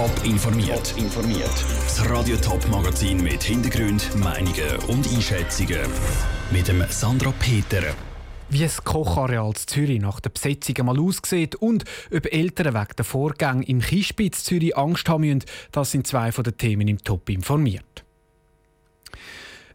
Top informiert. informiert. Das Radio Top Magazin mit Hintergrund, Meinungen und Einschätzungen mit dem Sandra Peter. Wie das Kochareal in Zürich nach der Besetzung einmal aussieht und ob Eltern wegen der Vorgänge im Kispitz Zürich Angst haben müssen, das sind zwei von den Themen im Top informiert.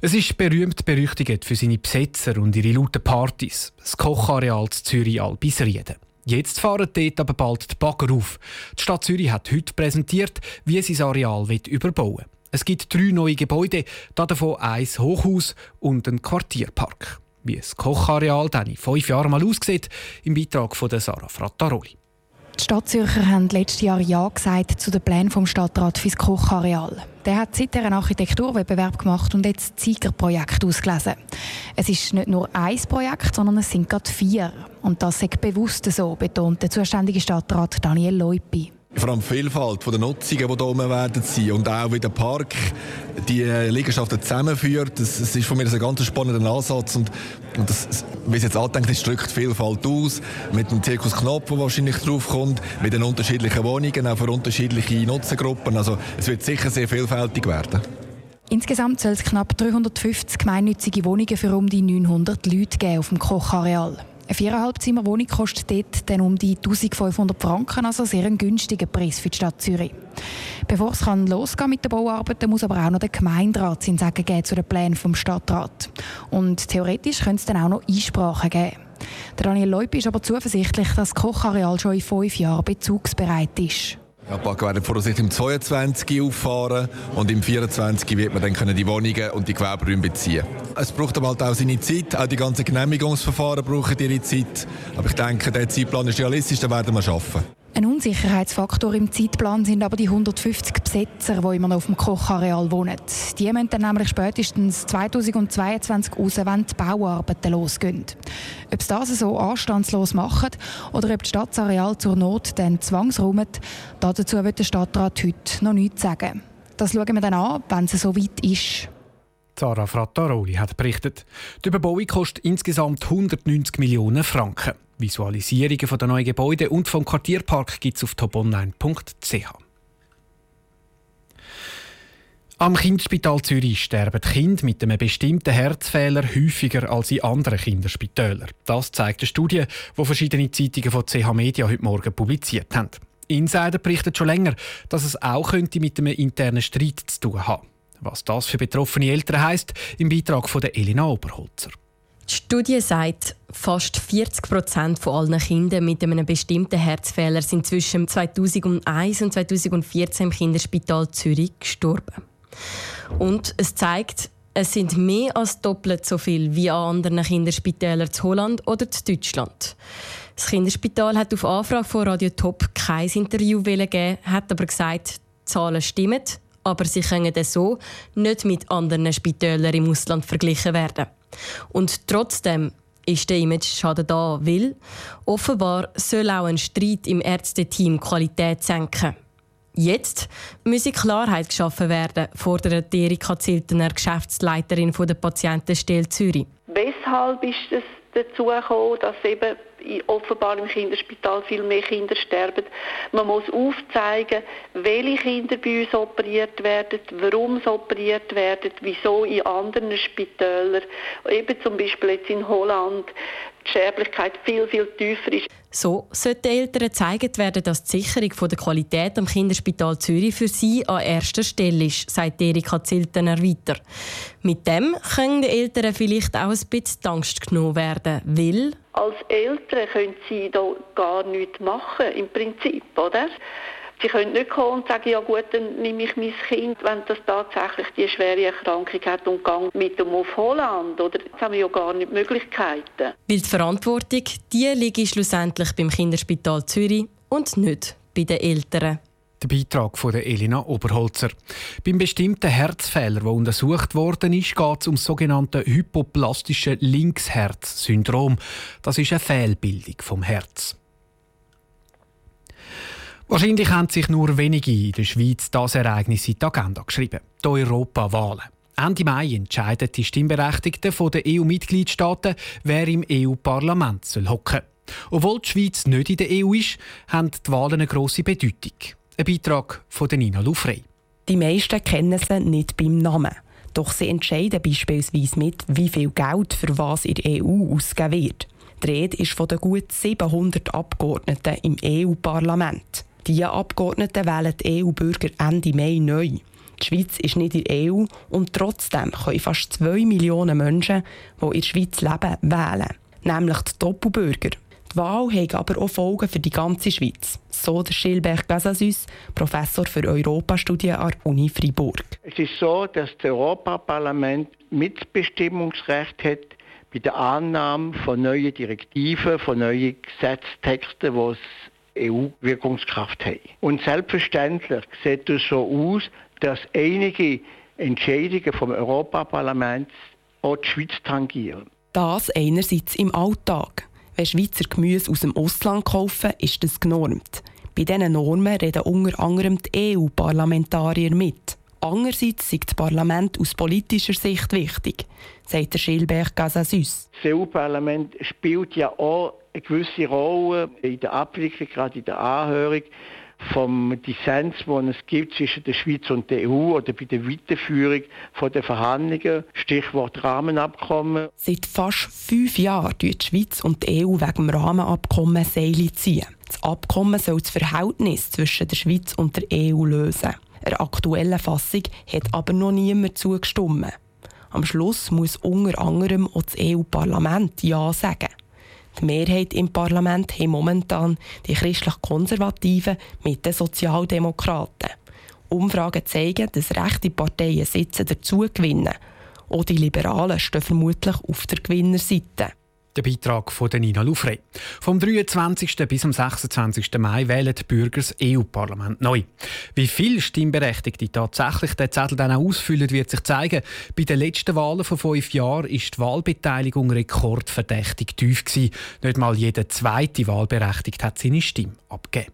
Es ist berühmt berüchtigt für seine Besetzer und ihre lauten Partys. Das Kochareal in Zürich Albisrieden. Jetzt fahren dort aber bald die Bagger auf. Die Stadt Zürich hat heute präsentiert, wie sie das Areal überbauen will. Es gibt drei neue Gebäude, davon ein Hochhaus und ein Quartierpark. Wie das Kochareal dann in fünf Jahren mal aussieht, im Beitrag von Sarah Frattaroli. Die Stadtzürcher haben letztes Jahr Ja gesagt zu den Plänen vom Stadtrat fürs Kochareal. Der hat seit einen Architekturwettbewerb gemacht und jetzt das ausgelesen. Es ist nicht nur ein Projekt, sondern es sind gerade vier. Und das ist bewusst so, betont der zuständige Stadtrat Daniel Leupi vor allem die Vielfalt der Nutzungen, die hier oben werden sein und auch wie der Park die Liegenschaften zusammenführt. Das, das ist von mir ein ganz spannender Ansatz und, und das, wie es jetzt andenkt, ist, drückt Vielfalt aus mit dem Zirkus Knopf, der wahrscheinlich draufkommt, mit den unterschiedlichen Wohnungen, auch für unterschiedliche Nutzergruppen. Also es wird sicher sehr vielfältig werden. Insgesamt soll es knapp 350 gemeinnützige Wohnungen für um die 900 Leute geben auf dem Kochareal. Eine viereinhalb Zimmer Wohnung kostet dort dann um die 1500 Franken, also sehr ein günstiger Preis für die Stadt Zürich. Bevor es kann losgehen mit den Bauarbeiten, muss aber auch noch der Gemeinderat sein Sagen geben zu den Plänen vom Stadtrat. Und theoretisch könnte es dann auch noch Einsprachen geben. Der Daniel Leub ist aber zuversichtlich, dass das Kochareal schon in fünf Jahren bezugsbereit ist. Ja, die werden voraussichtlich im 22 auffahren und im 24 wird man dann die Wohnungen und die Gewerberäume beziehen. Es braucht aber halt auch seine Zeit, auch die ganzen Genehmigungsverfahren brauchen ihre Zeit. Aber ich denke, der Zeitplan ist realistisch, den werden wir schaffen. Ein Unsicherheitsfaktor im Zeitplan sind aber die 150 Besetzer, die immer noch auf dem Kochareal wohnen. Die müssen dann nämlich spätestens 2022 raus, wenn die Bauarbeiten losgehen. Ob es das so anstandslos machen oder ob das Stadtareal zur Not dann zwangsräumt, dazu wird der Stadtrat heute noch nichts sagen. Das schauen wir dann an, wenn es so weit ist. Zara Frattaroli hat berichtet, die Überbauung kostet insgesamt 190 Millionen Franken. Visualisierungen der neuen Gebäude und vom Quartierpark gibt es auf toponline.ch. Am Kinderspital Zürich sterben Kinder mit einem bestimmten Herzfehler häufiger als in anderen Kinderspitälern. Das zeigt eine Studie, die verschiedene Zeitungen von CH Media heute Morgen publiziert haben. Insider berichten schon länger, dass es auch könnte mit einem internen Streit zu tun haben. Was das für betroffene Eltern heisst, im Beitrag von Elina Oberholzer. Die Studie sagt, fast 40 Prozent von allen Kindern mit einem bestimmten Herzfehler sind zwischen 2001 und 2014 im Kinderspital Zürich gestorben. Und es zeigt, es sind mehr als doppelt so viel wie an anderen Kinderspitälern zu Holland oder zu Deutschland. Das Kinderspital hat auf Anfrage von Radio Top kein Interview gegeben, hat aber gesagt, die Zahlen stimmen, aber sie können so nicht mit anderen Spitälern im Ausland verglichen werden. Und trotzdem ist der Image-Schaden da, weil offenbar soll auch ein Streit im Ärzteteam Qualität senken. Jetzt müsse Klarheit geschaffen werden, fordert Erika Ziltener, Geschäftsleiterin der Patientenstelle Zürich. Weshalb ist es dazu gekommen, dass eben offenbar im Kinderspital viel mehr Kinder sterben. Man muss aufzeigen, welche Kinder bei uns operiert werden, warum sie operiert werden, wieso in anderen Spitälern, eben zum Beispiel jetzt in Holland, die Sterblichkeit viel, viel tiefer ist. So sollten Eltern gezeigt werden, dass die Sicherung der Qualität am Kinderspital Zürich für sie an erster Stelle ist, sagt Erika Ziltener weiter. Mit dem können die Eltern vielleicht auch ein bisschen Angst genommen werden, weil... Als Eltern können sie da gar nichts machen, im Prinzip, oder? Sie können nicht kommen und sagen, ja gut, dann nehme ich mein Kind, wenn das tatsächlich die schwere Erkrankung hat und gehe mit ihm auf Holland. Oder jetzt haben wir ja gar nicht Möglichkeiten. Weil die Verantwortung, die liegt schlussendlich beim Kinderspital Zürich und nicht bei den Eltern. Der Beitrag von Elina Oberholzer. Beim bestimmten Herzfehler, der untersucht worden ist, geht es um das sogenannte hypoplastische Linksherz-Syndrom. Das ist eine Fehlbildung vom Herz. Wahrscheinlich haben sich nur wenige in der Schweiz das Ereignis in die Agenda geschrieben. Die Europawahlen. Ende Mai entscheiden die Stimmberechtigten der EU-Mitgliedstaaten, wer im EU-Parlament hocken soll. Obwohl die Schweiz nicht in der EU ist, haben die Wahlen eine grosse Bedeutung. Ein Beitrag von Nina Lufrey. Die meisten kennen sie nicht beim Namen. Doch sie entscheiden beispielsweise mit, wie viel Geld für was in der EU ausgegeben wird. Die Rede ist von den gut 700 Abgeordneten im EU-Parlament. Diese Abgeordneten wählen die EU-Bürger Ende Mai neu. Die Schweiz ist nicht in der EU und trotzdem können fast 2 Millionen Menschen, die in der Schweiz leben, wählen. Nämlich die Doppelbürger. Die Wahl hat aber auch Folgen für die ganze Schweiz. So der Schilberg Gasasus, Professor für Europastudien an der Uni Freiburg. Es ist so, dass das Europaparlament Mitbestimmungsrecht hat bei der Annahme von neuen Direktiven, von neuen Gesetztexten, die EU-Wirkungskraft haben. Und selbstverständlich sieht es so aus, dass einige Entscheidungen vom Europaparlament auch die Schweiz tangieren. Das einerseits im Alltag. Wenn Schweizer Gemüse aus dem Ausland kaufen, ist das genormt. Bei diesen Normen reden unter anderem die EU-Parlamentarier mit. Andererseits ist das Parlament aus politischer Sicht wichtig, sagt der Schilberg Gasasus. Das EU-Parlament spielt ja auch eine gewisse Rolle in der Abwicklung, gerade in der Anhörung vom Dissens, den es gibt zwischen der Schweiz und der EU oder bei der Weiterführung der Verhandlungen, Stichwort Rahmenabkommen. Seit fast fünf Jahren tun die Schweiz und die EU wegen dem Rahmenabkommen Seile ziehen. Das Abkommen soll das Verhältnis zwischen der Schweiz und der EU lösen. Der aktuellen Fassung hat aber noch niemand zugestimmt. Am Schluss muss unter anderem auch das EU-Parlament Ja sagen. Die Mehrheit im Parlament haben momentan die christlich-konservativen mit den Sozialdemokraten. Umfragen zeigen, dass rechte Parteien Sitze dazu gewinnen. Auch die Liberalen stehen vermutlich auf der Gewinnerseite. Der Beitrag von Nina Lufrey. Vom 23. bis zum 26. Mai wählen die Bürger das EU-Parlament neu. Wie viele Stimmberechtigte tatsächlich den Zettel dann ausfüllen, wird sich zeigen. Bei den letzten Wahlen von fünf Jahren ist die Wahlbeteiligung rekordverdächtig tief gewesen. Nicht mal jeder zweite Wahlberechtigte hat seine Stimme abgegeben.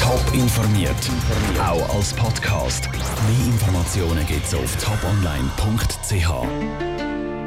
Top informiert, auch als Podcast. Mehr Informationen gibt's auf toponline.ch.